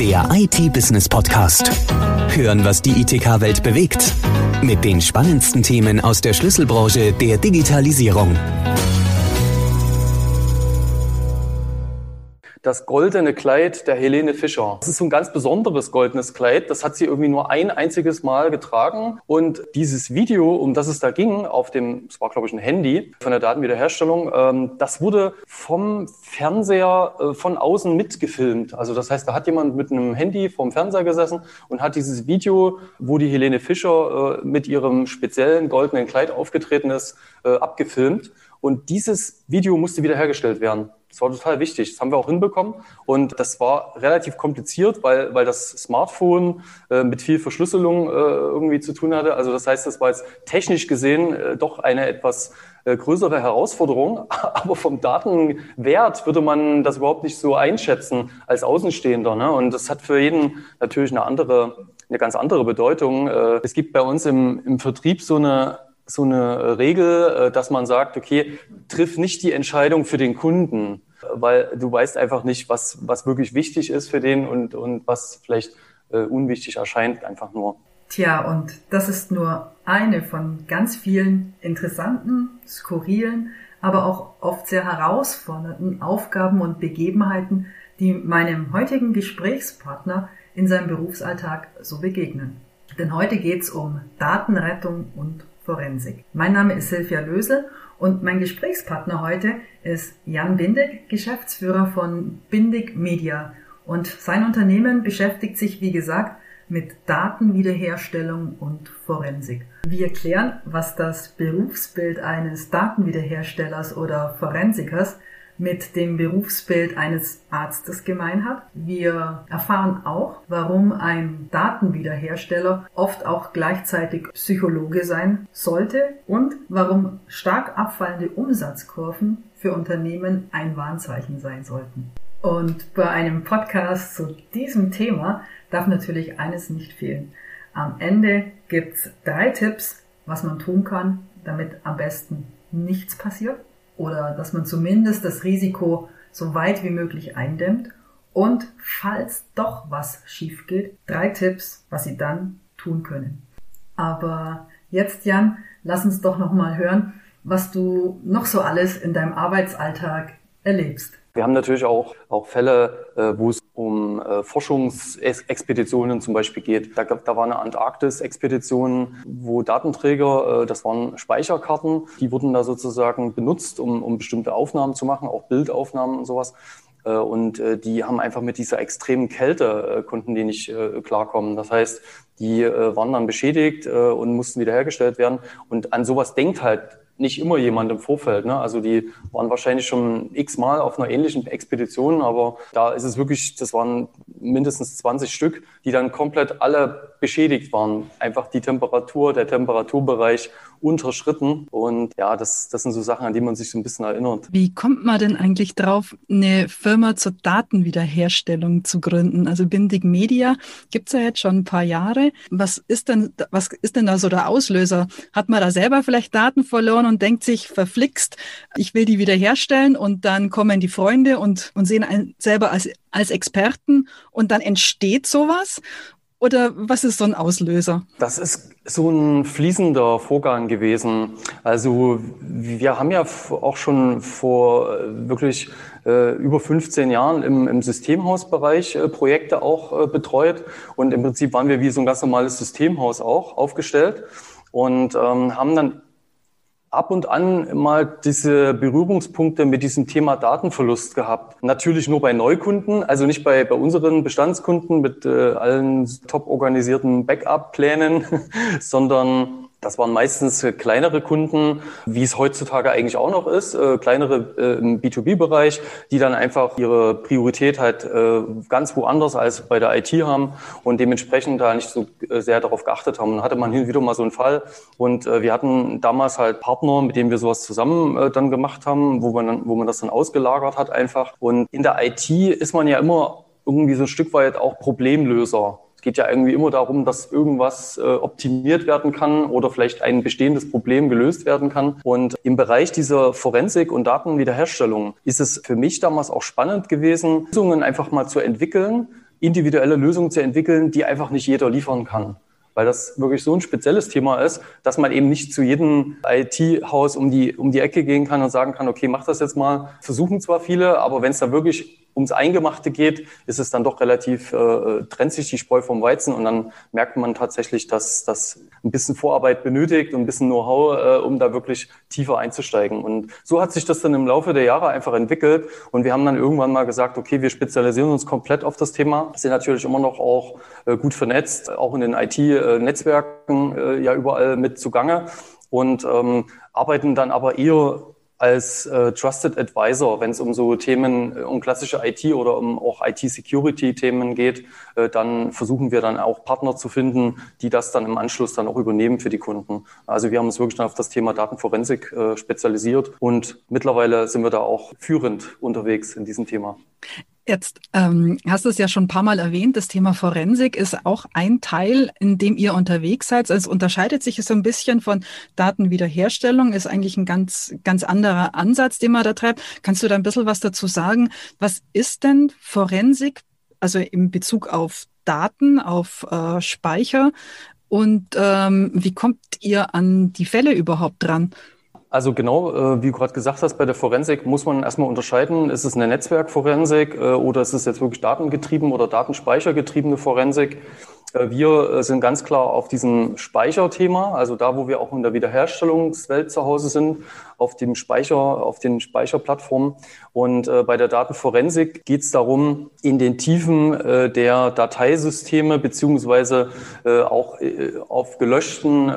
Der IT-Business-Podcast. Hören, was die ITK-Welt bewegt. Mit den spannendsten Themen aus der Schlüsselbranche der Digitalisierung. Das goldene Kleid der Helene Fischer. Das ist so ein ganz besonderes goldenes Kleid. Das hat sie irgendwie nur ein einziges Mal getragen. Und dieses Video, um das es da ging, auf dem, es war glaube ich ein Handy von der Datenwiederherstellung, ähm, das wurde vom Fernseher äh, von außen mitgefilmt. Also das heißt, da hat jemand mit einem Handy vorm Fernseher gesessen und hat dieses Video, wo die Helene Fischer äh, mit ihrem speziellen goldenen Kleid aufgetreten ist, äh, abgefilmt. Und dieses Video musste wiederhergestellt werden. Das war total wichtig. Das haben wir auch hinbekommen. Und das war relativ kompliziert, weil, weil das Smartphone äh, mit viel Verschlüsselung äh, irgendwie zu tun hatte. Also das heißt, das war jetzt technisch gesehen äh, doch eine etwas äh, größere Herausforderung. Aber vom Datenwert würde man das überhaupt nicht so einschätzen als Außenstehender. Ne? Und das hat für jeden natürlich eine andere, eine ganz andere Bedeutung. Äh, es gibt bei uns im, im Vertrieb so eine so eine Regel, äh, dass man sagt, okay, triff nicht die Entscheidung für den Kunden, weil du weißt einfach nicht, was, was wirklich wichtig ist für den und, und was vielleicht äh, unwichtig erscheint, einfach nur. Tja, und das ist nur eine von ganz vielen interessanten, skurrilen, aber auch oft sehr herausfordernden Aufgaben und Begebenheiten, die meinem heutigen Gesprächspartner in seinem Berufsalltag so begegnen. Denn heute geht's um Datenrettung und Forensik. Mein Name ist Silvia Lösel und mein Gesprächspartner heute ist Jan Bindig, Geschäftsführer von Bindig Media. Und sein Unternehmen beschäftigt sich, wie gesagt, mit Datenwiederherstellung und Forensik. Wir erklären, was das Berufsbild eines Datenwiederherstellers oder Forensikers mit dem Berufsbild eines Arztes gemein hat. Wir erfahren auch, warum ein Datenwiederhersteller oft auch gleichzeitig Psychologe sein sollte und warum stark abfallende Umsatzkurven für Unternehmen ein Warnzeichen sein sollten. Und bei einem Podcast zu diesem Thema darf natürlich eines nicht fehlen. Am Ende gibt's drei Tipps, was man tun kann, damit am besten nichts passiert oder dass man zumindest das Risiko so weit wie möglich eindämmt und falls doch was schief geht, drei Tipps, was Sie dann tun können. Aber jetzt, Jan, lass uns doch noch mal hören, was du noch so alles in deinem Arbeitsalltag erlebst. Wir haben natürlich auch, auch Fälle, äh, wo es um äh, Forschungsexpeditionen zum Beispiel geht. Da, da war eine Antarktis-Expedition, wo Datenträger, äh, das waren Speicherkarten, die wurden da sozusagen benutzt, um, um bestimmte Aufnahmen zu machen, auch Bildaufnahmen und sowas. Äh, und äh, die haben einfach mit dieser extremen Kälte, äh, konnten die nicht klarkommen. Das heißt, die waren dann beschädigt und mussten wiederhergestellt werden. Und an sowas denkt halt nicht immer jemand im Vorfeld. Ne? Also die waren wahrscheinlich schon x-mal auf einer ähnlichen Expedition, aber da ist es wirklich, das waren mindestens 20 Stück, die dann komplett alle beschädigt waren. Einfach die Temperatur, der Temperaturbereich unterschritten. Und ja, das, das sind so Sachen, an die man sich so ein bisschen erinnert. Wie kommt man denn eigentlich drauf, eine Firma zur Datenwiederherstellung zu gründen? Also Bindig Media gibt's ja jetzt schon ein paar Jahre. Was ist denn, was ist denn da so der Auslöser? Hat man da selber vielleicht Daten verloren und denkt sich, verflixt, ich will die wiederherstellen und dann kommen die Freunde und, und sehen einen selber als, als Experten und dann entsteht sowas? Oder was ist so ein Auslöser? Das ist so ein fließender Vorgang gewesen. Also wir haben ja auch schon vor äh, wirklich äh, über 15 Jahren im, im Systemhausbereich äh, Projekte auch äh, betreut. Und im Prinzip waren wir wie so ein ganz normales Systemhaus auch aufgestellt und ähm, haben dann ab und an mal diese Berührungspunkte mit diesem Thema Datenverlust gehabt. Natürlich nur bei Neukunden, also nicht bei, bei unseren Bestandskunden mit äh, allen top organisierten Backup-Plänen, sondern das waren meistens äh, kleinere Kunden, wie es heutzutage eigentlich auch noch ist, äh, kleinere äh, im B2B-Bereich, die dann einfach ihre Priorität halt äh, ganz woanders als bei der IT haben und dementsprechend da nicht so äh, sehr darauf geachtet haben. Und hatte man hin und wieder mal so einen Fall und äh, wir hatten damals halt Partner, mit denen wir sowas zusammen dann gemacht haben, wo man, dann, wo man das dann ausgelagert hat einfach. Und in der IT ist man ja immer irgendwie so ein Stück weit auch Problemlöser. Es geht ja irgendwie immer darum, dass irgendwas äh, optimiert werden kann oder vielleicht ein bestehendes Problem gelöst werden kann. Und im Bereich dieser Forensik und Datenwiederherstellung ist es für mich damals auch spannend gewesen, Lösungen einfach mal zu entwickeln, individuelle Lösungen zu entwickeln, die einfach nicht jeder liefern kann weil das wirklich so ein spezielles Thema ist, dass man eben nicht zu jedem IT-Haus um die, um die Ecke gehen kann und sagen kann, okay, mach das jetzt mal. Versuchen zwar viele, aber wenn es da wirklich ums Eingemachte geht, ist es dann doch relativ, äh, trennt sich die Spreu vom Weizen und dann merkt man tatsächlich, dass das ein bisschen Vorarbeit benötigt und ein bisschen Know-how, äh, um da wirklich tiefer einzusteigen. Und so hat sich das dann im Laufe der Jahre einfach entwickelt und wir haben dann irgendwann mal gesagt, okay, wir spezialisieren uns komplett auf das Thema, sind natürlich immer noch auch äh, gut vernetzt, auch in den IT-Netzwerken äh, ja überall mit zugange und ähm, arbeiten dann aber eher als äh, Trusted Advisor, wenn es um so Themen, äh, um klassische IT oder um auch IT-Security-Themen geht, äh, dann versuchen wir dann auch Partner zu finden, die das dann im Anschluss dann auch übernehmen für die Kunden. Also wir haben uns wirklich dann auf das Thema Datenforensik äh, spezialisiert und mittlerweile sind wir da auch führend unterwegs in diesem Thema. Jetzt ähm, hast du es ja schon ein paar Mal erwähnt, das Thema Forensik ist auch ein Teil, in dem ihr unterwegs seid. Also es unterscheidet sich so ein bisschen von Datenwiederherstellung, ist eigentlich ein ganz, ganz anderer Ansatz, den man da treibt. Kannst du da ein bisschen was dazu sagen? Was ist denn Forensik, also in Bezug auf Daten, auf äh, Speicher? Und ähm, wie kommt ihr an die Fälle überhaupt dran? Also genau, äh, wie du gerade gesagt hast, bei der Forensik muss man erstmal unterscheiden, ist es eine Netzwerkforensik äh, oder ist es jetzt wirklich datengetrieben oder datenspeichergetriebene Forensik. Äh, wir äh, sind ganz klar auf diesem Speicherthema, also da, wo wir auch in der Wiederherstellungswelt zu Hause sind, auf dem Speicher, auf den Speicherplattformen. Und äh, bei der Datenforensik geht es darum, in den Tiefen äh, der Dateisysteme beziehungsweise äh, auch äh, auf gelöschten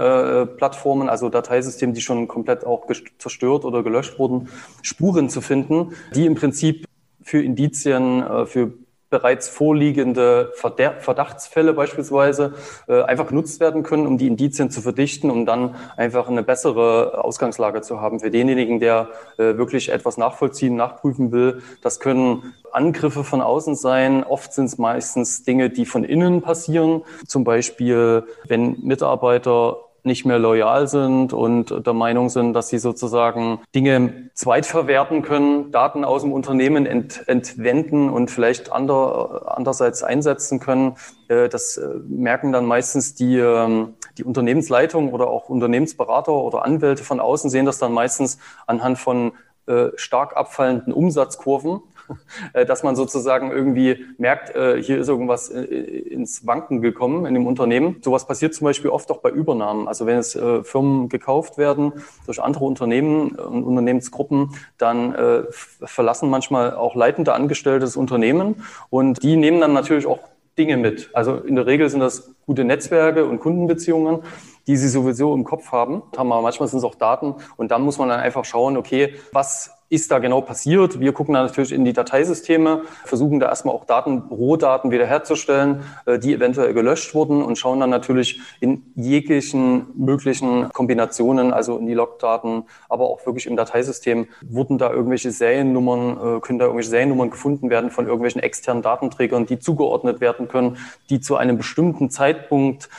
Plattformen, also Dateisystemen, die schon komplett auch zerstört oder gelöscht wurden, Spuren zu finden, die im Prinzip für Indizien, für bereits vorliegende Verdachtsfälle beispielsweise äh, einfach genutzt werden können, um die Indizien zu verdichten, um dann einfach eine bessere Ausgangslage zu haben für denjenigen, der äh, wirklich etwas nachvollziehen, nachprüfen will. Das können Angriffe von außen sein. Oft sind es meistens Dinge, die von innen passieren. Zum Beispiel, wenn Mitarbeiter nicht mehr loyal sind und der Meinung sind, dass sie sozusagen Dinge zweitverwerten können, Daten aus dem Unternehmen ent, entwenden und vielleicht ander, andererseits einsetzen können. Äh, das äh, merken dann meistens die, ähm, die Unternehmensleitung oder auch Unternehmensberater oder Anwälte von außen, sehen das dann meistens anhand von äh, stark abfallenden Umsatzkurven dass man sozusagen irgendwie merkt, äh, hier ist irgendwas äh, ins Wanken gekommen in dem Unternehmen. Sowas passiert zum Beispiel oft auch bei Übernahmen. Also wenn es Firmen gekauft werden durch andere Unternehmen und Unternehmensgruppen, dann verlassen manchmal auch leitende Angestellte das Unternehmen und die nehmen dann natürlich auch Dinge mit. Also in der Regel sind das gute Netzwerke und Kundenbeziehungen, die sie sowieso im Kopf haben. Aber manchmal sind es auch Daten und dann muss man dann einfach schauen, okay, was ist da genau passiert. Wir gucken da natürlich in die Dateisysteme, versuchen da erstmal auch Daten, Rohdaten wiederherzustellen, äh, die eventuell gelöscht wurden und schauen dann natürlich in jeglichen möglichen Kombinationen, also in die Logdaten, aber auch wirklich im Dateisystem, wurden da irgendwelche Seriennummern, äh, können da irgendwelche Seriennummern gefunden werden von irgendwelchen externen Datenträgern, die zugeordnet werden können, die zu einem bestimmten Zeitpunkt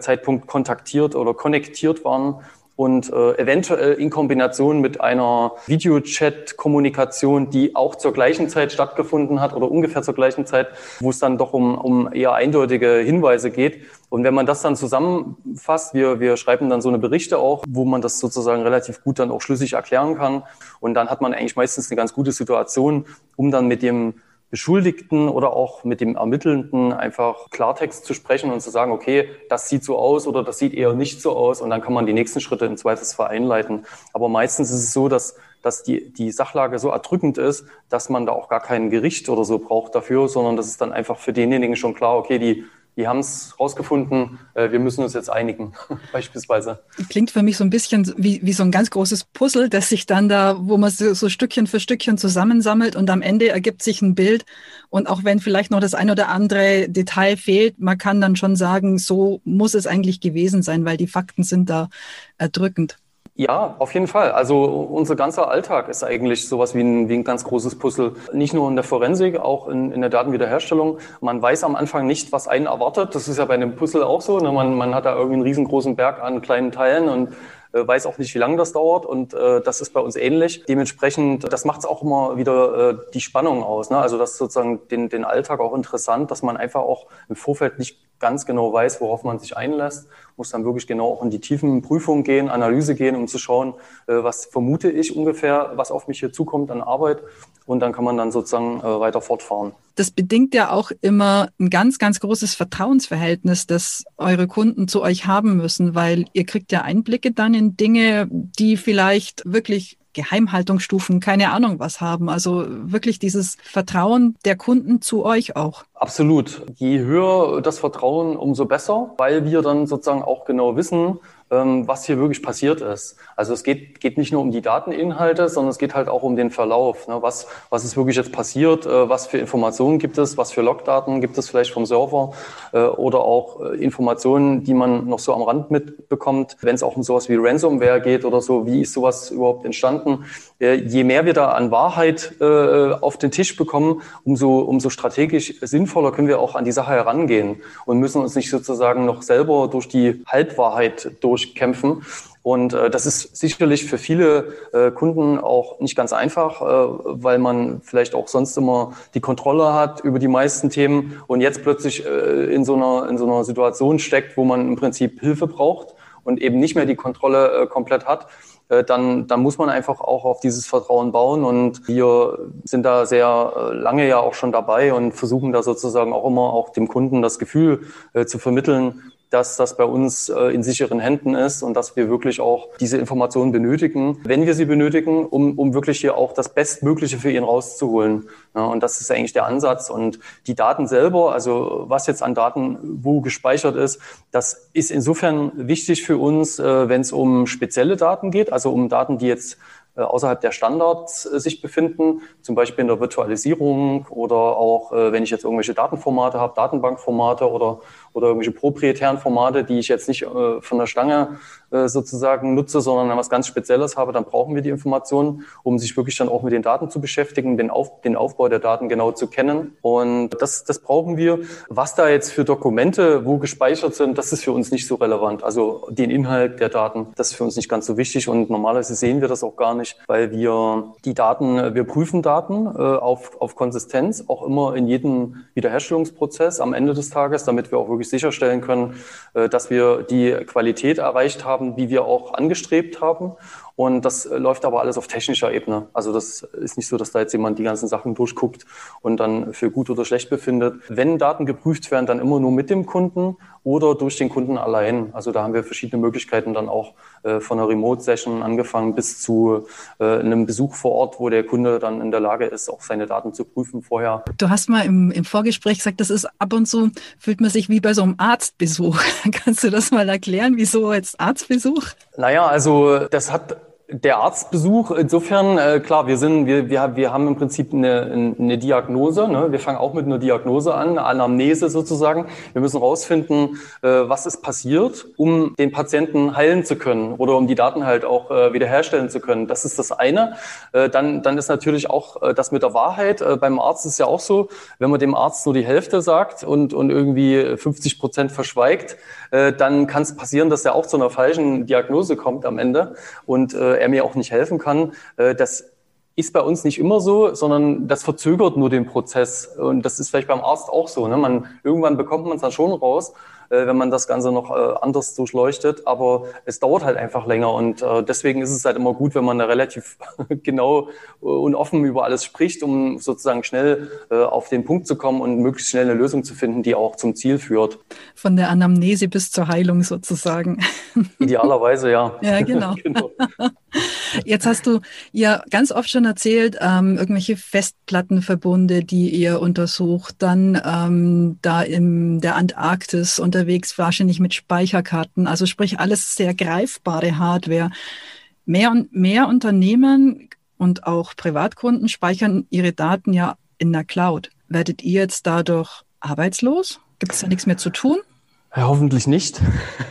Zeitpunkt kontaktiert oder konnektiert waren und äh, eventuell in Kombination mit einer Videochat-Kommunikation, die auch zur gleichen Zeit stattgefunden hat oder ungefähr zur gleichen Zeit, wo es dann doch um, um eher eindeutige Hinweise geht. Und wenn man das dann zusammenfasst, wir, wir schreiben dann so eine Berichte auch, wo man das sozusagen relativ gut dann auch schlüssig erklären kann. Und dann hat man eigentlich meistens eine ganz gute Situation, um dann mit dem Beschuldigten oder auch mit dem Ermittelnden einfach Klartext zu sprechen und zu sagen, okay, das sieht so aus oder das sieht eher nicht so aus und dann kann man die nächsten Schritte im Zweifelsfall einleiten. Aber meistens ist es so, dass, dass die, die Sachlage so erdrückend ist, dass man da auch gar kein Gericht oder so braucht dafür, sondern das ist dann einfach für denjenigen schon klar, okay, die die haben es rausgefunden, äh, wir müssen uns jetzt einigen, beispielsweise. Klingt für mich so ein bisschen wie, wie so ein ganz großes Puzzle, das sich dann da, wo man so, so Stückchen für Stückchen zusammensammelt und am Ende ergibt sich ein Bild. Und auch wenn vielleicht noch das ein oder andere Detail fehlt, man kann dann schon sagen, so muss es eigentlich gewesen sein, weil die Fakten sind da erdrückend. Ja, auf jeden Fall. Also unser ganzer Alltag ist eigentlich sowas wie ein, wie ein ganz großes Puzzle. Nicht nur in der Forensik, auch in, in der Datenwiederherstellung. Man weiß am Anfang nicht, was einen erwartet. Das ist ja bei einem Puzzle auch so. Ne? Man, man hat da irgendwie einen riesengroßen Berg an kleinen Teilen und äh, weiß auch nicht, wie lange das dauert und äh, das ist bei uns ähnlich. Dementsprechend, das macht es auch immer wieder äh, die Spannung aus. Ne? Also das ist sozusagen den, den Alltag auch interessant, dass man einfach auch im Vorfeld nicht ganz genau weiß, worauf man sich einlässt, muss dann wirklich genau auch in die tiefen Prüfungen gehen, Analyse gehen, um zu schauen, äh, was vermute ich ungefähr, was auf mich hier zukommt an Arbeit und dann kann man dann sozusagen äh, weiter fortfahren. Das bedingt ja auch immer ein ganz, ganz großes Vertrauensverhältnis, das eure Kunden zu euch haben müssen, weil ihr kriegt ja Einblicke dann in Dinge, die vielleicht wirklich Geheimhaltungsstufen, keine Ahnung was haben. Also wirklich dieses Vertrauen der Kunden zu euch auch. Absolut. Je höher das Vertrauen, umso besser, weil wir dann sozusagen auch genau wissen, was hier wirklich passiert ist. Also es geht, geht nicht nur um die Dateninhalte, sondern es geht halt auch um den Verlauf. Ne? Was, was ist wirklich jetzt passiert? Äh, was für Informationen gibt es? Was für Logdaten gibt es vielleicht vom Server? Äh, oder auch äh, Informationen, die man noch so am Rand mitbekommt, wenn es auch um sowas wie Ransomware geht oder so. Wie ist sowas überhaupt entstanden? je mehr wir da an Wahrheit auf den Tisch bekommen, umso, umso strategisch sinnvoller können wir auch an die Sache herangehen und müssen uns nicht sozusagen noch selber durch die Halbwahrheit durchkämpfen. Und äh, das ist sicherlich für viele äh, Kunden auch nicht ganz einfach, äh, weil man vielleicht auch sonst immer die Kontrolle hat über die meisten Themen und jetzt plötzlich äh, in, so einer, in so einer Situation steckt, wo man im Prinzip Hilfe braucht und eben nicht mehr die Kontrolle äh, komplett hat. Äh, dann, dann muss man einfach auch auf dieses Vertrauen bauen. Und wir sind da sehr äh, lange ja auch schon dabei und versuchen da sozusagen auch immer auch dem Kunden das Gefühl äh, zu vermitteln, dass das bei uns äh, in sicheren Händen ist und dass wir wirklich auch diese Informationen benötigen, wenn wir sie benötigen, um, um wirklich hier auch das Bestmögliche für ihn rauszuholen. Ja, und das ist eigentlich der Ansatz. Und die Daten selber, also was jetzt an Daten wo gespeichert ist, das ist insofern wichtig für uns, äh, wenn es um spezielle Daten geht, also um Daten, die jetzt außerhalb der Standards äh, sich befinden, zum Beispiel in der Virtualisierung oder auch, äh, wenn ich jetzt irgendwelche Datenformate habe, Datenbankformate oder, oder irgendwelche proprietären Formate, die ich jetzt nicht von der Stange sozusagen nutze, sondern was ganz Spezielles habe, dann brauchen wir die Informationen, um sich wirklich dann auch mit den Daten zu beschäftigen, den, Auf, den Aufbau der Daten genau zu kennen. Und das, das brauchen wir. Was da jetzt für Dokumente wo gespeichert sind, das ist für uns nicht so relevant. Also den Inhalt der Daten, das ist für uns nicht ganz so wichtig und normalerweise sehen wir das auch gar nicht nicht, weil wir die Daten, wir prüfen Daten äh, auf, auf Konsistenz, auch immer in jedem Wiederherstellungsprozess am Ende des Tages, damit wir auch wirklich sicherstellen können, äh, dass wir die Qualität erreicht haben, wie wir auch angestrebt haben. Und das äh, läuft aber alles auf technischer Ebene. Also das ist nicht so, dass da jetzt jemand die ganzen Sachen durchguckt und dann für gut oder schlecht befindet. Wenn Daten geprüft werden, dann immer nur mit dem Kunden oder durch den Kunden allein. Also da haben wir verschiedene Möglichkeiten dann auch äh, von einer Remote-Session angefangen bis zu äh, einem Besuch vor Ort, wo der Kunde dann in der Lage ist, auch seine Daten zu prüfen vorher. Du hast mal im, im Vorgespräch gesagt, das ist ab und zu, fühlt man sich wie bei so einem Arztbesuch. Kannst du das mal erklären, wieso als Arztbesuch? Naja, also das hat der Arztbesuch, insofern, äh, klar, wir sind, wir, wir, wir haben im Prinzip eine, eine Diagnose. Ne? Wir fangen auch mit einer Diagnose an, eine Anamnese sozusagen. Wir müssen rausfinden, äh, was ist passiert, um den Patienten heilen zu können oder um die Daten halt auch äh, wiederherstellen zu können. Das ist das eine. Äh, dann, dann ist natürlich auch äh, das mit der Wahrheit. Äh, beim Arzt ist ja auch so, wenn man dem Arzt nur die Hälfte sagt und, und irgendwie 50 Prozent verschweigt, äh, dann kann es passieren, dass er auch zu einer falschen Diagnose kommt am Ende. Und äh, er mir auch nicht helfen kann. Äh, das ist bei uns nicht immer so, sondern das verzögert nur den Prozess. Und das ist vielleicht beim Arzt auch so. Ne? Man, irgendwann bekommt man es dann schon raus, äh, wenn man das Ganze noch äh, anders durchleuchtet. Aber es dauert halt einfach länger. Und äh, deswegen ist es halt immer gut, wenn man da relativ genau und offen über alles spricht, um sozusagen schnell auf den Punkt zu kommen und möglichst schnell eine Lösung zu finden, die auch zum Ziel führt. Von der Anamnese bis zur Heilung sozusagen. Idealerweise, ja. Ja, genau. genau. Jetzt hast du ja ganz oft schon erzählt, ähm, irgendwelche Festplattenverbunde, die ihr untersucht, dann ähm, da in der Antarktis unterwegs, wahrscheinlich mit Speicherkarten, also sprich alles sehr greifbare Hardware. Mehr und mehr Unternehmen und auch Privatkunden speichern ihre Daten ja in der Cloud. Werdet ihr jetzt dadurch arbeitslos? Gibt es da nichts mehr zu tun? Ja, hoffentlich nicht.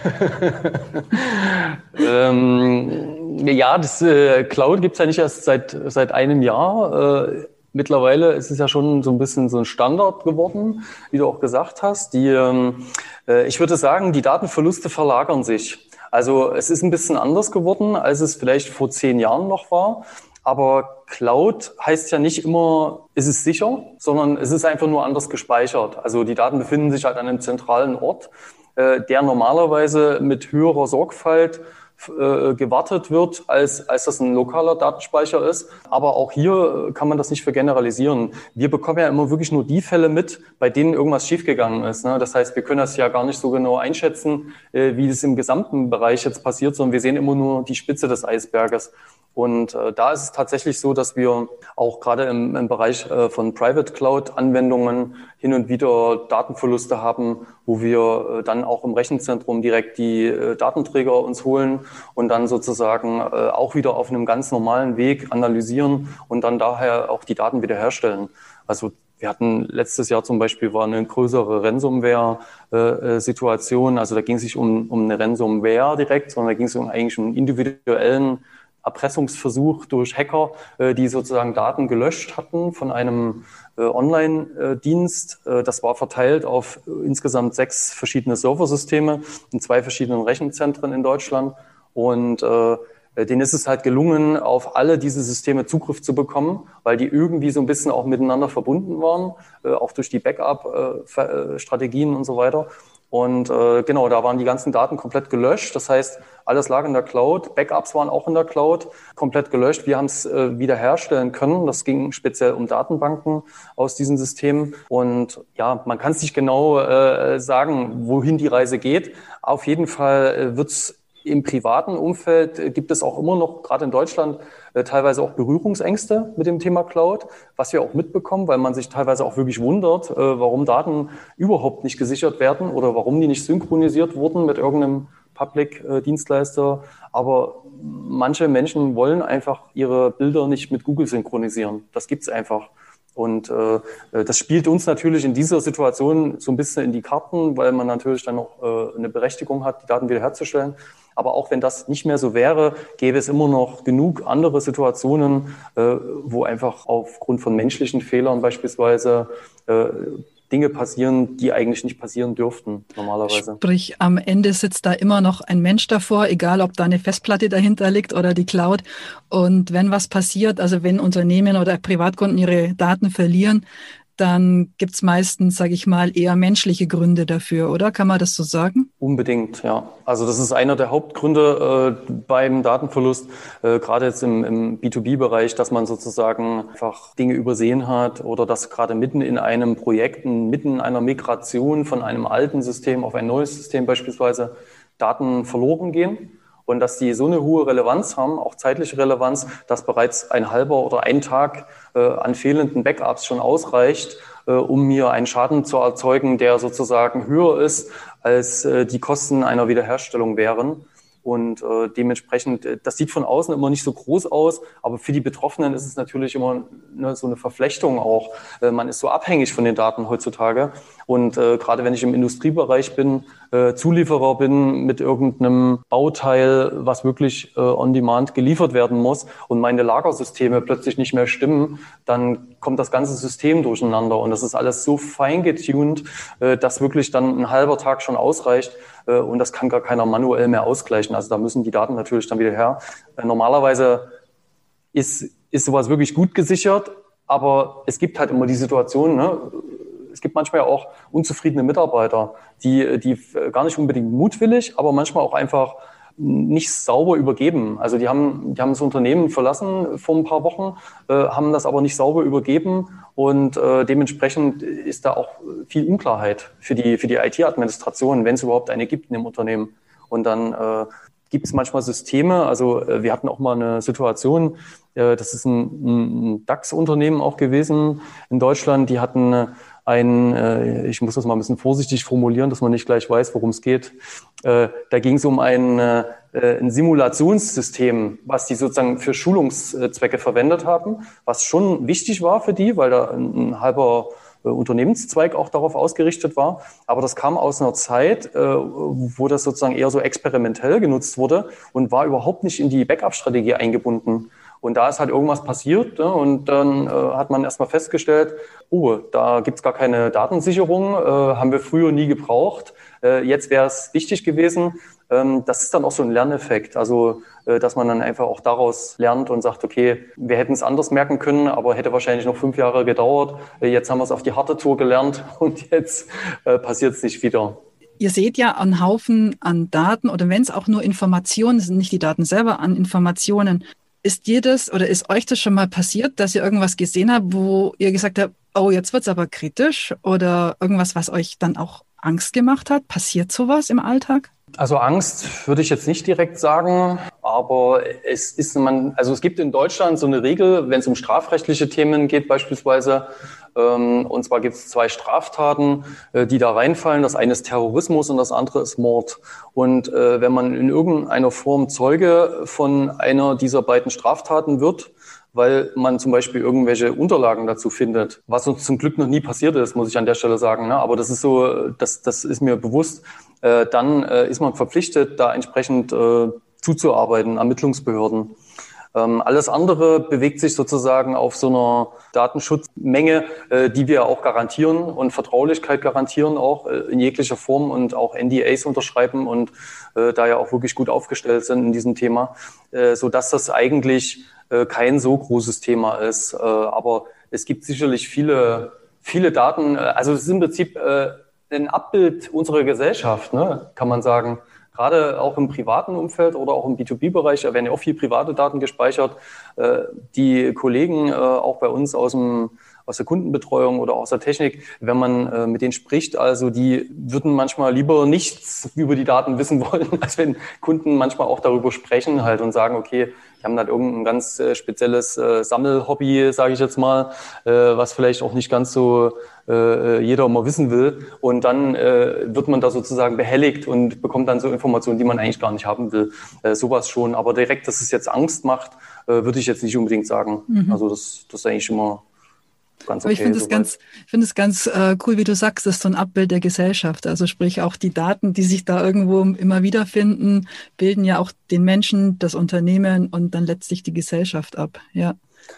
ähm, ja, das äh, Cloud gibt's ja nicht erst seit, seit einem Jahr. Äh, mittlerweile ist es ja schon so ein bisschen so ein Standard geworden, wie du auch gesagt hast. Die, ähm, äh, ich würde sagen, die Datenverluste verlagern sich. Also es ist ein bisschen anders geworden, als es vielleicht vor zehn Jahren noch war. Aber Cloud heißt ja nicht immer, ist es sicher, sondern es ist einfach nur anders gespeichert. Also die Daten befinden sich halt an einem zentralen Ort, äh, der normalerweise mit höherer Sorgfalt äh, gewartet wird, als, als das ein lokaler Datenspeicher ist. Aber auch hier kann man das nicht vergeneralisieren. Wir bekommen ja immer wirklich nur die Fälle mit, bei denen irgendwas schiefgegangen ist. Ne? Das heißt, wir können das ja gar nicht so genau einschätzen, äh, wie das im gesamten Bereich jetzt passiert, sondern wir sehen immer nur die Spitze des Eisberges. Und äh, da ist es tatsächlich so, dass wir auch gerade im, im Bereich äh, von Private Cloud-Anwendungen hin und wieder Datenverluste haben, wo wir äh, dann auch im Rechenzentrum direkt die äh, Datenträger uns holen und dann sozusagen äh, auch wieder auf einem ganz normalen Weg analysieren und dann daher auch die Daten wiederherstellen. Also wir hatten letztes Jahr zum Beispiel war eine größere Ransomware-Situation. Äh, also da ging es nicht um, um eine Ransomware direkt, sondern da ging es um eigentlich um individuellen Erpressungsversuch durch Hacker, äh, die sozusagen Daten gelöscht hatten von einem äh, Online-Dienst. Äh, das war verteilt auf insgesamt sechs verschiedene Serversysteme in zwei verschiedenen Rechenzentren in Deutschland. Und denen ist es halt gelungen, auf alle diese Systeme Zugriff zu bekommen, weil die irgendwie so ein bisschen auch miteinander verbunden waren, auch durch die Backup-Strategien und so weiter. Und äh, genau, da waren die ganzen Daten komplett gelöscht. Das heißt, alles lag in der Cloud. Backups waren auch in der Cloud, komplett gelöscht. Wir haben es äh, wiederherstellen können. Das ging speziell um Datenbanken aus diesen Systemen. Und ja, man kann es nicht genau äh, sagen, wohin die Reise geht. Auf jeden Fall äh, wird es im privaten Umfeld äh, gibt es auch immer noch, gerade in Deutschland, äh, teilweise auch Berührungsängste mit dem Thema Cloud, was wir auch mitbekommen, weil man sich teilweise auch wirklich wundert, äh, warum Daten überhaupt nicht gesichert werden oder warum die nicht synchronisiert wurden mit irgendeinem Public-Dienstleister. Aber manche Menschen wollen einfach ihre Bilder nicht mit Google synchronisieren. Das gibt's einfach. Und äh, das spielt uns natürlich in dieser Situation so ein bisschen in die Karten, weil man natürlich dann noch äh, eine Berechtigung hat, die Daten wiederherzustellen. Aber auch wenn das nicht mehr so wäre, gäbe es immer noch genug andere Situationen, äh, wo einfach aufgrund von menschlichen Fehlern beispielsweise äh, Dinge passieren, die eigentlich nicht passieren dürften normalerweise. Sprich, am Ende sitzt da immer noch ein Mensch davor, egal ob da eine Festplatte dahinter liegt oder die Cloud. Und wenn was passiert, also wenn Unternehmen oder Privatkunden ihre Daten verlieren, dann gibt's meistens, sage ich mal, eher menschliche Gründe dafür, oder? Kann man das so sagen? Unbedingt, ja. Also das ist einer der Hauptgründe äh, beim Datenverlust, äh, gerade jetzt im, im B2B-Bereich, dass man sozusagen einfach Dinge übersehen hat oder dass gerade mitten in einem Projekt, mitten in einer Migration von einem alten System auf ein neues System beispielsweise Daten verloren gehen und dass die so eine hohe Relevanz haben, auch zeitliche Relevanz, dass bereits ein halber oder ein Tag äh, an fehlenden Backups schon ausreicht, äh, um mir einen Schaden zu erzeugen, der sozusagen höher ist, als äh, die Kosten einer Wiederherstellung wären. Und äh, dementsprechend, äh, das sieht von außen immer nicht so groß aus, aber für die Betroffenen ist es natürlich immer ne, so eine Verflechtung auch. Äh, man ist so abhängig von den Daten heutzutage. Und äh, gerade wenn ich im Industriebereich bin, äh, Zulieferer bin mit irgendeinem Bauteil, was wirklich äh, on demand geliefert werden muss und meine Lagersysteme plötzlich nicht mehr stimmen, dann kommt das ganze System durcheinander. Und das ist alles so fein getuned, äh, dass wirklich dann ein halber Tag schon ausreicht, äh, und das kann gar keiner manuell mehr ausgleichen. Also da müssen die Daten natürlich dann wieder her. Äh, normalerweise ist, ist sowas wirklich gut gesichert, aber es gibt halt immer die Situation, ne? Es gibt manchmal auch unzufriedene Mitarbeiter, die, die gar nicht unbedingt mutwillig, aber manchmal auch einfach nicht sauber übergeben. Also die haben, die haben das Unternehmen verlassen vor ein paar Wochen, äh, haben das aber nicht sauber übergeben und äh, dementsprechend ist da auch viel Unklarheit für die, für die IT-Administration, wenn es überhaupt eine gibt in dem Unternehmen. Und dann äh, gibt es manchmal Systeme, also äh, wir hatten auch mal eine Situation, äh, das ist ein, ein DAX-Unternehmen auch gewesen in Deutschland, die hatten ein, äh, ich muss das mal ein bisschen vorsichtig formulieren, dass man nicht gleich weiß, worum es geht. Äh, da ging es um ein, äh, ein Simulationssystem, was die sozusagen für Schulungszwecke verwendet haben, was schon wichtig war für die, weil da ein, ein halber äh, Unternehmenszweig auch darauf ausgerichtet war. Aber das kam aus einer Zeit, äh, wo das sozusagen eher so experimentell genutzt wurde und war überhaupt nicht in die Backup-Strategie eingebunden. Und da ist halt irgendwas passiert ne? und dann äh, hat man erstmal festgestellt, oh, da gibt's gar keine Datensicherung, äh, haben wir früher nie gebraucht. Äh, jetzt wäre es wichtig gewesen. Ähm, das ist dann auch so ein Lerneffekt. Also, äh, dass man dann einfach auch daraus lernt und sagt, okay, wir hätten es anders merken können, aber hätte wahrscheinlich noch fünf Jahre gedauert. Äh, jetzt haben wir es auf die harte Tour gelernt und jetzt äh, passiert es nicht wieder. Ihr seht ja einen Haufen an Daten oder wenn es auch nur Informationen sind, nicht die Daten selber, an Informationen. Ist dir das oder ist euch das schon mal passiert, dass ihr irgendwas gesehen habt, wo ihr gesagt habt, oh, jetzt wird es aber kritisch oder irgendwas, was euch dann auch Angst gemacht hat? Passiert sowas im Alltag? Also Angst würde ich jetzt nicht direkt sagen, aber es ist man, also es gibt in Deutschland so eine Regel, wenn es um strafrechtliche Themen geht beispielsweise, ähm, und zwar gibt es zwei Straftaten, äh, die da reinfallen. Das eine ist Terrorismus und das andere ist Mord. Und äh, wenn man in irgendeiner Form Zeuge von einer dieser beiden Straftaten wird, weil man zum Beispiel irgendwelche Unterlagen dazu findet, was uns zum Glück noch nie passiert ist, muss ich an der Stelle sagen. Ne? Aber das ist so, das, das ist mir bewusst. Äh, dann äh, ist man verpflichtet, da entsprechend äh, zuzuarbeiten, Ermittlungsbehörden. Ähm, alles andere bewegt sich sozusagen auf so einer Datenschutzmenge, äh, die wir auch garantieren und Vertraulichkeit garantieren auch äh, in jeglicher Form und auch NDAs unterschreiben und äh, da ja auch wirklich gut aufgestellt sind in diesem Thema, so dass das eigentlich kein so großes Thema ist. Aber es gibt sicherlich viele, viele Daten. Also es ist im Prinzip ein Abbild unserer Gesellschaft, ne, kann man sagen. Gerade auch im privaten Umfeld oder auch im B2B-Bereich, da werden ja auch viel private Daten gespeichert. Äh, die Kollegen äh, auch bei uns aus dem aus der Kundenbetreuung oder aus der Technik, wenn man äh, mit denen spricht, also die würden manchmal lieber nichts über die Daten wissen wollen, als wenn Kunden manchmal auch darüber sprechen halt und sagen, okay, die haben halt irgendein ganz spezielles Sammelhobby, sage ich jetzt mal, was vielleicht auch nicht ganz so äh, jeder immer wissen will. Und dann äh, wird man da sozusagen behelligt und bekommt dann so Informationen, die man eigentlich gar nicht haben will. Äh, sowas schon. Aber direkt, dass es jetzt Angst macht, äh, würde ich jetzt nicht unbedingt sagen. Mhm. Also das, das ist eigentlich immer ganz okay. Aber ich finde es ganz, finde es ganz äh, cool, wie du sagst, das ist so ein Abbild der Gesellschaft. Also sprich auch die Daten, die sich da irgendwo immer wieder finden, bilden ja auch den Menschen, das Unternehmen und dann letztlich die Gesellschaft ab. Ja,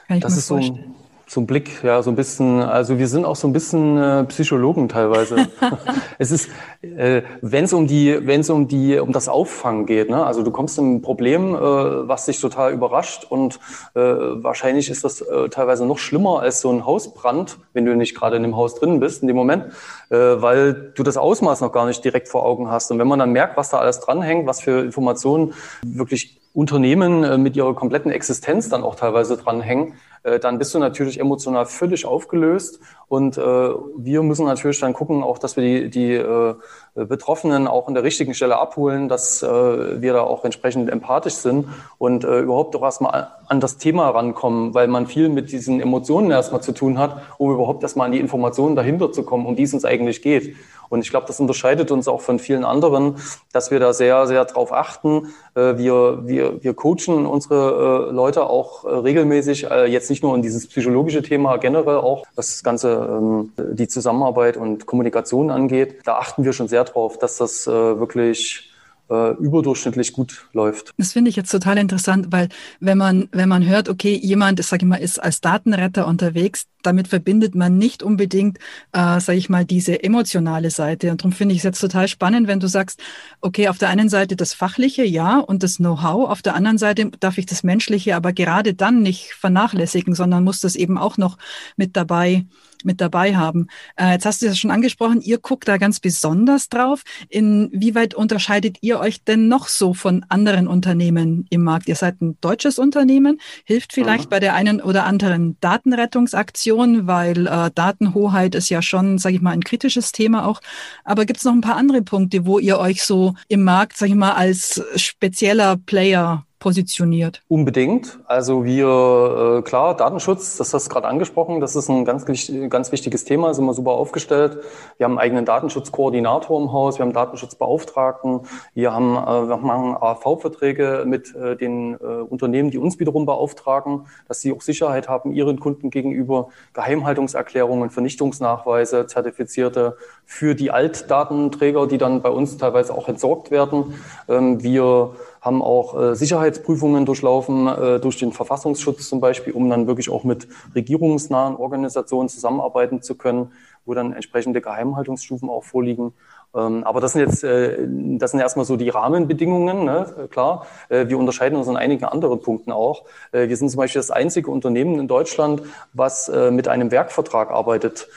kann ich das mir vorstellen. So so ein Blick, ja, so ein bisschen, also wir sind auch so ein bisschen äh, Psychologen teilweise. es ist, äh, wenn es um die, wenn es um die, um das Auffangen geht, ne? also du kommst in ein Problem, äh, was dich total überrascht und äh, wahrscheinlich ist das äh, teilweise noch schlimmer als so ein Hausbrand, wenn du nicht gerade in dem Haus drin bist in dem Moment, äh, weil du das Ausmaß noch gar nicht direkt vor Augen hast. Und wenn man dann merkt, was da alles dranhängt, was für Informationen wirklich Unternehmen äh, mit ihrer kompletten Existenz dann auch teilweise dranhängen, dann bist du natürlich emotional völlig aufgelöst. Und äh, wir müssen natürlich dann gucken, auch, dass wir die, die äh, Betroffenen auch an der richtigen Stelle abholen, dass äh, wir da auch entsprechend empathisch sind und äh, überhaupt auch erstmal an das Thema rankommen, weil man viel mit diesen Emotionen erstmal zu tun hat, um überhaupt erstmal an die Informationen dahinter zu kommen, um die es uns eigentlich geht. Und ich glaube, das unterscheidet uns auch von vielen anderen, dass wir da sehr, sehr drauf achten. Äh, wir, wir, wir coachen unsere äh, Leute auch äh, regelmäßig, jetzt nicht nur in dieses psychologische Thema, generell auch, was das Ganze, ähm, die Zusammenarbeit und Kommunikation angeht. Da achten wir schon sehr drauf, dass das wirklich äh, überdurchschnittlich gut läuft. Das finde ich jetzt total interessant, weil wenn man, wenn man hört, okay, jemand, sage ich mal, ist als Datenretter unterwegs, damit verbindet man nicht unbedingt, äh, sage ich mal, diese emotionale Seite. Und darum finde ich es jetzt total spannend, wenn du sagst, okay, auf der einen Seite das Fachliche, ja, und das Know-how, auf der anderen Seite darf ich das Menschliche aber gerade dann nicht vernachlässigen, sondern muss das eben auch noch mit dabei mit dabei haben. Äh, jetzt hast du es schon angesprochen, ihr guckt da ganz besonders drauf. Inwieweit unterscheidet ihr euch denn noch so von anderen Unternehmen im Markt? Ihr seid ein deutsches Unternehmen, hilft vielleicht mhm. bei der einen oder anderen Datenrettungsaktion, weil äh, Datenhoheit ist ja schon, sage ich mal, ein kritisches Thema auch. Aber gibt es noch ein paar andere Punkte, wo ihr euch so im Markt, sage ich mal, als spezieller Player positioniert? Unbedingt. Also wir, äh, klar, Datenschutz, das hast du gerade angesprochen, das ist ein ganz, ganz wichtiges Thema, sind wir super aufgestellt. Wir haben einen eigenen Datenschutzkoordinator im Haus, wir haben Datenschutzbeauftragten, wir haben, äh, wir machen AV-Verträge mit äh, den äh, Unternehmen, die uns wiederum beauftragen, dass sie auch Sicherheit haben ihren Kunden gegenüber, Geheimhaltungserklärungen, Vernichtungsnachweise, Zertifizierte für die Altdatenträger, die dann bei uns teilweise auch entsorgt werden. Ähm, wir haben auch äh, Sicherheitsprüfungen durchlaufen, äh, durch den Verfassungsschutz zum Beispiel, um dann wirklich auch mit regierungsnahen Organisationen zusammenarbeiten zu können, wo dann entsprechende Geheimhaltungsstufen auch vorliegen. Ähm, aber das sind jetzt, äh, das sind erstmal so die Rahmenbedingungen, ne? klar. Wir unterscheiden uns in einigen anderen Punkten auch. Wir sind zum Beispiel das einzige Unternehmen in Deutschland, was mit einem Werkvertrag arbeitet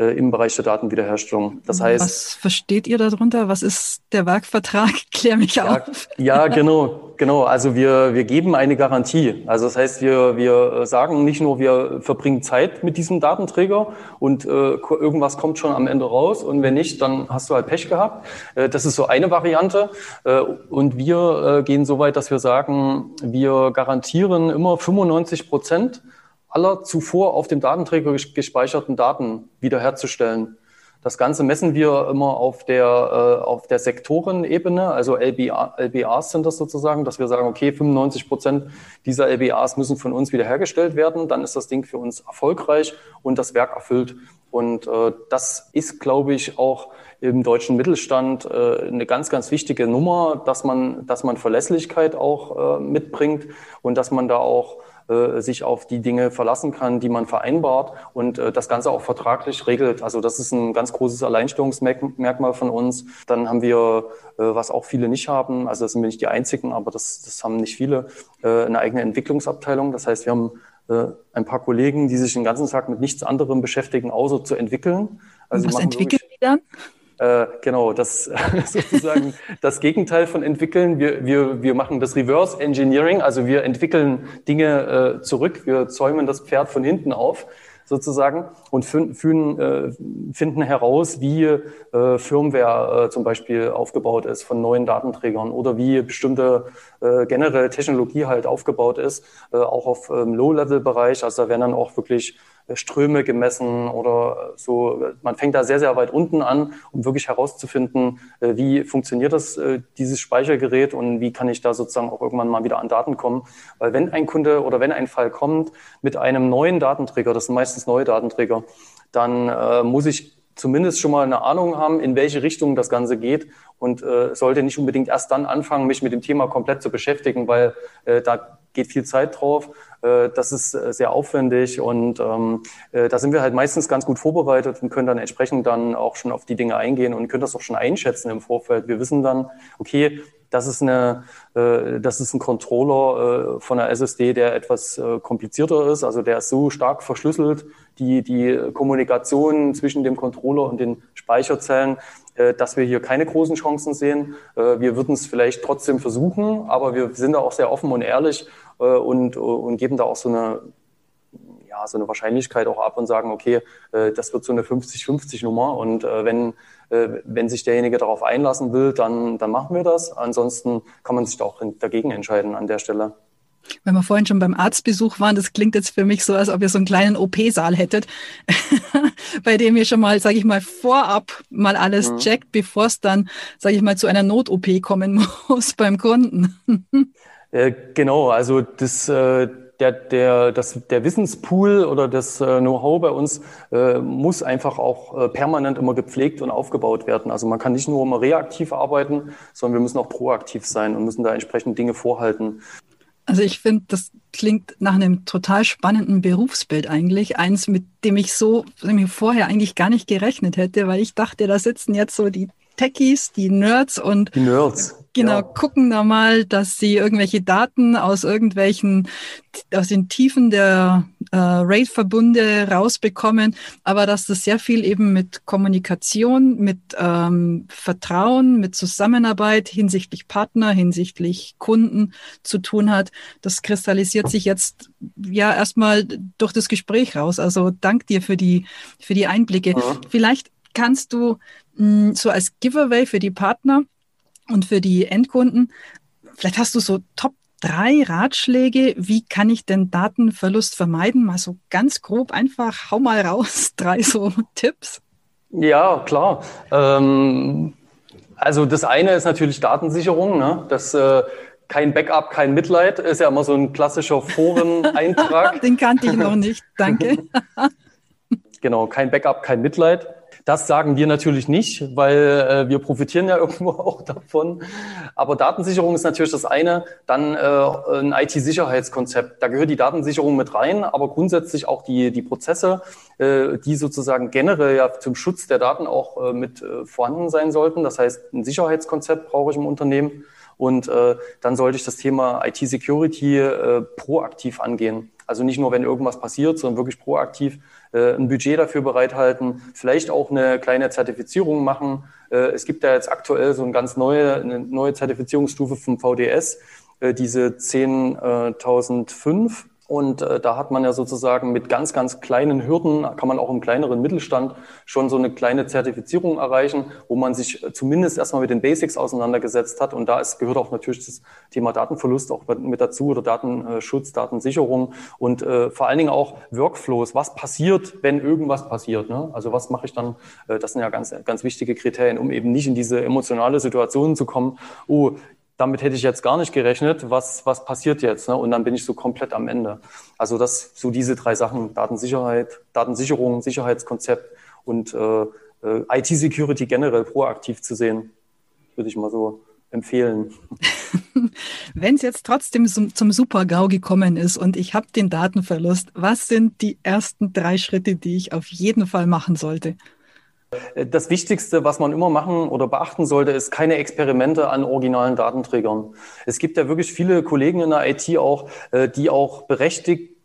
im Bereich der Datenwiederherstellung. Das heißt. Was versteht ihr darunter? Was ist der Werkvertrag? Klär mich ja, auf. Ja, genau, genau. Also wir, wir geben eine Garantie. Also das heißt, wir, wir sagen nicht nur, wir verbringen Zeit mit diesem Datenträger und äh, irgendwas kommt schon am Ende raus und wenn nicht, dann hast du halt Pech gehabt. Äh, das ist so eine Variante. Äh, und wir äh, gehen so weit, dass wir sagen, wir garantieren immer 95 Prozent aller zuvor auf dem Datenträger gespeicherten Daten wiederherzustellen. Das Ganze messen wir immer auf der, äh, der Sektorenebene, also LBA, LBAs sind das sozusagen, dass wir sagen, okay, 95 Prozent dieser LBAs müssen von uns wiederhergestellt werden, dann ist das Ding für uns erfolgreich und das Werk erfüllt. Und äh, das ist, glaube ich, auch im deutschen Mittelstand äh, eine ganz, ganz wichtige Nummer, dass man, dass man Verlässlichkeit auch äh, mitbringt und dass man da auch äh, sich auf die Dinge verlassen kann, die man vereinbart und äh, das Ganze auch vertraglich regelt. Also das ist ein ganz großes Alleinstellungsmerkmal von uns. Dann haben wir, äh, was auch viele nicht haben, also das sind wir nicht die einzigen, aber das, das haben nicht viele, äh, eine eigene Entwicklungsabteilung. Das heißt, wir haben äh, ein paar Kollegen, die sich den ganzen Tag mit nichts anderem beschäftigen, außer zu entwickeln. Also was entwickeln die dann? Äh, genau, das sozusagen das Gegenteil von entwickeln. Wir, wir, wir machen das Reverse Engineering, also wir entwickeln Dinge äh, zurück, wir zäumen das Pferd von hinten auf sozusagen und finden, äh, finden heraus, wie äh, Firmware äh, zum Beispiel aufgebaut ist von neuen Datenträgern oder wie bestimmte äh, generell Technologie halt aufgebaut ist, äh, auch auf ähm, Low-Level-Bereich. Also da werden dann auch wirklich Ströme gemessen oder so. Man fängt da sehr, sehr weit unten an, um wirklich herauszufinden, äh, wie funktioniert das, äh, dieses Speichergerät und wie kann ich da sozusagen auch irgendwann mal wieder an Daten kommen. Weil wenn ein Kunde oder wenn ein Fall kommt mit einem neuen Datenträger, das sind meistens neue Datenträger, dann äh, muss ich zumindest schon mal eine Ahnung haben, in welche Richtung das Ganze geht und äh, sollte nicht unbedingt erst dann anfangen, mich mit dem Thema komplett zu beschäftigen, weil äh, da geht viel Zeit drauf. Äh, das ist äh, sehr aufwendig und ähm, äh, da sind wir halt meistens ganz gut vorbereitet und können dann entsprechend dann auch schon auf die Dinge eingehen und können das auch schon einschätzen im Vorfeld. Wir wissen dann, okay, das ist, eine, äh, das ist ein Controller äh, von der SSD, der etwas äh, komplizierter ist. Also der ist so stark verschlüsselt, die, die Kommunikation zwischen dem Controller und den Speicherzellen, dass wir hier keine großen Chancen sehen. Äh, wir würden es vielleicht trotzdem versuchen, aber wir sind da auch sehr offen und ehrlich äh, und, und geben da auch so eine ja, so eine Wahrscheinlichkeit auch ab und sagen, okay, das wird so eine 50-50-Nummer und wenn äh, wenn sich derjenige darauf einlassen will, dann, dann machen wir das. Ansonsten kann man sich da auch dagegen entscheiden an der Stelle. Wenn wir vorhin schon beim Arztbesuch waren, das klingt jetzt für mich so, als ob ihr so einen kleinen OP-Saal hättet, bei dem ihr schon mal, sage ich mal, vorab mal alles mhm. checkt, bevor es dann, sage ich mal, zu einer Not-OP kommen muss beim Kunden. äh, genau, also das, äh, der, der, das, der Wissenspool oder das äh, Know-how bei uns äh, muss einfach auch äh, permanent immer gepflegt und aufgebaut werden. Also man kann nicht nur immer reaktiv arbeiten, sondern wir müssen auch proaktiv sein und müssen da entsprechend Dinge vorhalten. Also ich finde, das klingt nach einem total spannenden Berufsbild eigentlich. Eins, mit dem ich so dem vorher eigentlich gar nicht gerechnet hätte, weil ich dachte, da sitzen jetzt so die Techies, die Nerds und die Nerds. Genau, ja. gucken da mal, dass sie irgendwelche Daten aus irgendwelchen, aus den Tiefen der äh, RAID-Verbunde rausbekommen, aber dass das sehr viel eben mit Kommunikation, mit ähm, Vertrauen, mit Zusammenarbeit hinsichtlich Partner, hinsichtlich Kunden zu tun hat. Das kristallisiert sich jetzt ja erstmal durch das Gespräch raus. Also dank dir für die, für die Einblicke. Ja. Vielleicht kannst du mh, so als Giveaway für die Partner und für die Endkunden, vielleicht hast du so Top drei Ratschläge, wie kann ich denn Datenverlust vermeiden? Mal so ganz grob einfach, hau mal raus, drei so Tipps. Ja, klar. Ähm, also das eine ist natürlich Datensicherung. Ne? Das äh, kein Backup, kein Mitleid ist ja immer so ein klassischer Foreneintrag. Den kannte ich noch nicht, danke. genau, kein Backup, kein Mitleid. Das sagen wir natürlich nicht, weil äh, wir profitieren ja irgendwo auch davon. Aber Datensicherung ist natürlich das eine. Dann äh, ein IT-Sicherheitskonzept. Da gehört die Datensicherung mit rein, aber grundsätzlich auch die, die Prozesse, äh, die sozusagen generell ja zum Schutz der Daten auch äh, mit äh, vorhanden sein sollten. Das heißt, ein Sicherheitskonzept brauche ich im Unternehmen. Und äh, dann sollte ich das Thema IT-Security äh, proaktiv angehen. Also nicht nur, wenn irgendwas passiert, sondern wirklich proaktiv äh, ein Budget dafür bereithalten, vielleicht auch eine kleine Zertifizierung machen. Äh, es gibt da jetzt aktuell so eine ganz neue, eine neue Zertifizierungsstufe vom VDS, äh, diese 10.005 und äh, da hat man ja sozusagen mit ganz, ganz kleinen Hürden, kann man auch im kleineren Mittelstand schon so eine kleine Zertifizierung erreichen, wo man sich zumindest erstmal mit den Basics auseinandergesetzt hat. Und da ist, gehört auch natürlich das Thema Datenverlust auch mit dazu oder Datenschutz, Datensicherung und äh, vor allen Dingen auch Workflows. Was passiert, wenn irgendwas passiert? Ne? Also was mache ich dann? Äh, das sind ja ganz, ganz wichtige Kriterien, um eben nicht in diese emotionale Situation zu kommen. Oh, damit hätte ich jetzt gar nicht gerechnet, was, was passiert jetzt? Ne? Und dann bin ich so komplett am Ende. Also das so diese drei Sachen, Datensicherheit, Datensicherung, Sicherheitskonzept und äh, äh IT-Security generell proaktiv zu sehen, würde ich mal so empfehlen. Wenn es jetzt trotzdem zum, zum Super-GAU gekommen ist und ich habe den Datenverlust, was sind die ersten drei Schritte, die ich auf jeden Fall machen sollte? Das Wichtigste, was man immer machen oder beachten sollte, ist keine Experimente an originalen Datenträgern. Es gibt ja wirklich viele Kollegen in der IT auch, äh, die auch berechtigt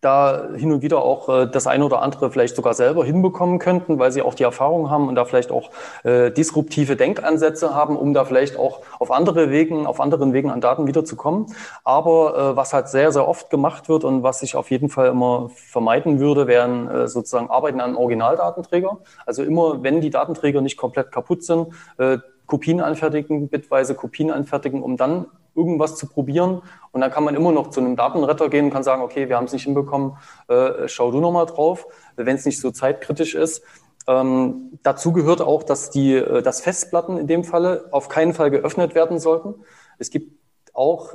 da hin und wieder auch äh, das eine oder andere vielleicht sogar selber hinbekommen könnten, weil sie auch die Erfahrung haben und da vielleicht auch äh, disruptive Denkansätze haben, um da vielleicht auch auf andere Wegen, auf anderen Wegen an Daten wiederzukommen. Aber äh, was halt sehr, sehr oft gemacht wird und was ich auf jeden Fall immer vermeiden würde, wären äh, sozusagen Arbeiten an Originaldatenträger. Also immer, wenn die Datenträger nicht komplett kaputt sind, äh, Kopien anfertigen, bitweise Kopien anfertigen, um dann irgendwas zu probieren. Und dann kann man immer noch zu einem Datenretter gehen und kann sagen, okay, wir haben es nicht hinbekommen, äh, schau du nochmal drauf, wenn es nicht so zeitkritisch ist. Ähm, dazu gehört auch, dass die, äh, dass Festplatten in dem Falle auf keinen Fall geöffnet werden sollten. Es gibt auch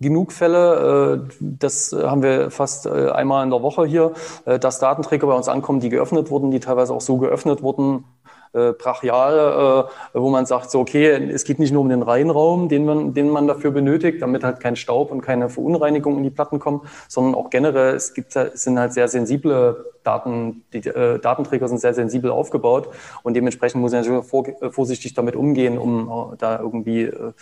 genug Fälle, äh, das haben wir fast äh, einmal in der Woche hier, äh, dass Datenträger bei uns ankommen, die geöffnet wurden, die teilweise auch so geöffnet wurden, äh, brachial, äh, wo man sagt, so okay, es geht nicht nur um den Reihenraum, den man, den man dafür benötigt, damit halt kein Staub und keine Verunreinigung in die Platten kommen, sondern auch generell, es gibt, es sind halt sehr sensible Daten, die äh, Datenträger sind sehr sensibel aufgebaut und dementsprechend muss ich natürlich vor, äh, vorsichtig damit umgehen, um äh, da irgendwie äh,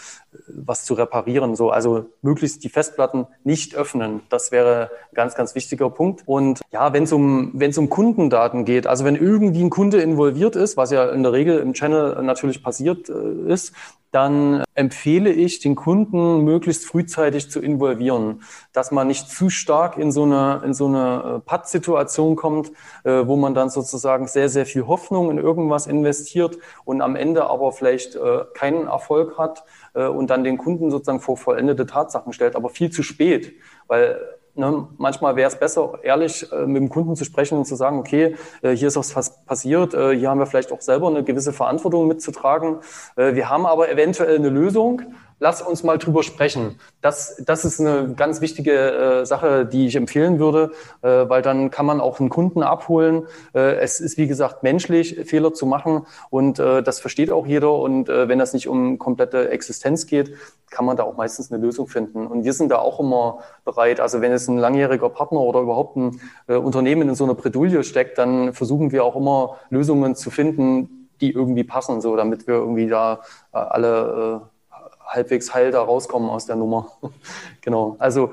was zu reparieren. So, also möglichst die Festplatten nicht öffnen. Das wäre ein ganz, ganz wichtiger Punkt. Und ja, wenn es um, wenn es um Kundendaten geht, also wenn irgendwie ein Kunde involviert ist, was ja in der Regel im Channel natürlich passiert äh, ist, dann empfehle ich den Kunden möglichst frühzeitig zu involvieren, dass man nicht zu stark in so eine, in so eine äh, Patt-Situation kommt, äh, wo man dann sozusagen sehr, sehr viel Hoffnung in irgendwas investiert und am Ende aber vielleicht keinen Erfolg hat und dann den Kunden sozusagen vor vollendete Tatsachen stellt, aber viel zu spät, weil Ne, manchmal wäre es besser, ehrlich äh, mit dem Kunden zu sprechen und zu sagen, okay, äh, hier ist was passiert, äh, hier haben wir vielleicht auch selber eine gewisse Verantwortung mitzutragen. Äh, wir haben aber eventuell eine Lösung lass uns mal drüber sprechen. Das, das ist eine ganz wichtige äh, Sache, die ich empfehlen würde, äh, weil dann kann man auch einen Kunden abholen. Äh, es ist, wie gesagt, menschlich, Fehler zu machen und äh, das versteht auch jeder. Und äh, wenn das nicht um komplette Existenz geht, kann man da auch meistens eine Lösung finden. Und wir sind da auch immer bereit. Also wenn es ein langjähriger Partner oder überhaupt ein äh, Unternehmen in so einer Bredouille steckt, dann versuchen wir auch immer Lösungen zu finden, die irgendwie passen, so damit wir irgendwie da äh, alle äh, halbwegs heil da rauskommen aus der Nummer. genau. Also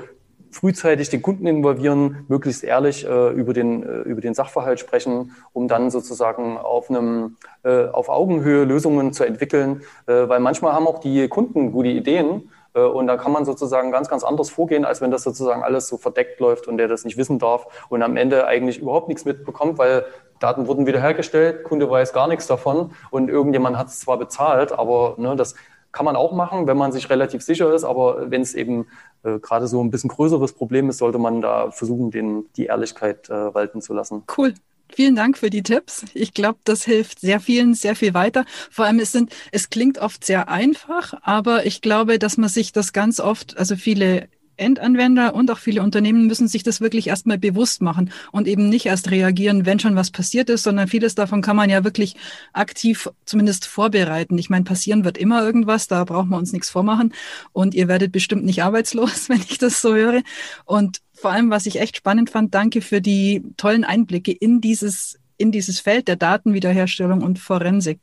frühzeitig den Kunden involvieren, möglichst ehrlich äh, über, den, äh, über den Sachverhalt sprechen, um dann sozusagen auf einem äh, auf Augenhöhe Lösungen zu entwickeln, äh, weil manchmal haben auch die Kunden gute Ideen äh, und da kann man sozusagen ganz, ganz anders vorgehen, als wenn das sozusagen alles so verdeckt läuft und der das nicht wissen darf und am Ende eigentlich überhaupt nichts mitbekommt, weil Daten wurden wiederhergestellt, Kunde weiß gar nichts davon und irgendjemand hat es zwar bezahlt, aber ne, das kann man auch machen, wenn man sich relativ sicher ist, aber wenn es eben äh, gerade so ein bisschen größeres Problem ist, sollte man da versuchen, den, die Ehrlichkeit äh, walten zu lassen. Cool. Vielen Dank für die Tipps. Ich glaube, das hilft sehr vielen sehr viel weiter. Vor allem es sind, es klingt oft sehr einfach, aber ich glaube, dass man sich das ganz oft, also viele Endanwender und auch viele Unternehmen müssen sich das wirklich erstmal bewusst machen und eben nicht erst reagieren, wenn schon was passiert ist, sondern vieles davon kann man ja wirklich aktiv zumindest vorbereiten. Ich meine, passieren wird immer irgendwas, da brauchen wir uns nichts vormachen und ihr werdet bestimmt nicht arbeitslos, wenn ich das so höre. Und vor allem, was ich echt spannend fand, danke für die tollen Einblicke in dieses, in dieses Feld der Datenwiederherstellung und Forensik.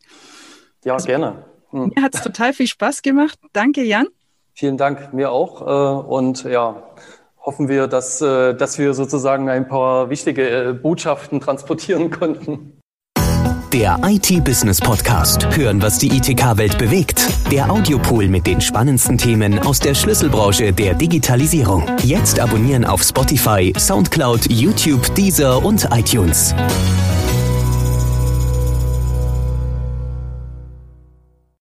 Ja, also, gerne. Hm. Mir hat es total viel Spaß gemacht. Danke, Jan. Vielen Dank, mir auch. Äh, und ja, hoffen wir, dass, äh, dass wir sozusagen ein paar wichtige äh, Botschaften transportieren konnten. Der IT-Business Podcast. Hören, was die ITK-Welt bewegt. Der Audiopool mit den spannendsten Themen aus der Schlüsselbranche der Digitalisierung. Jetzt abonnieren auf Spotify, Soundcloud, YouTube, Deezer und iTunes.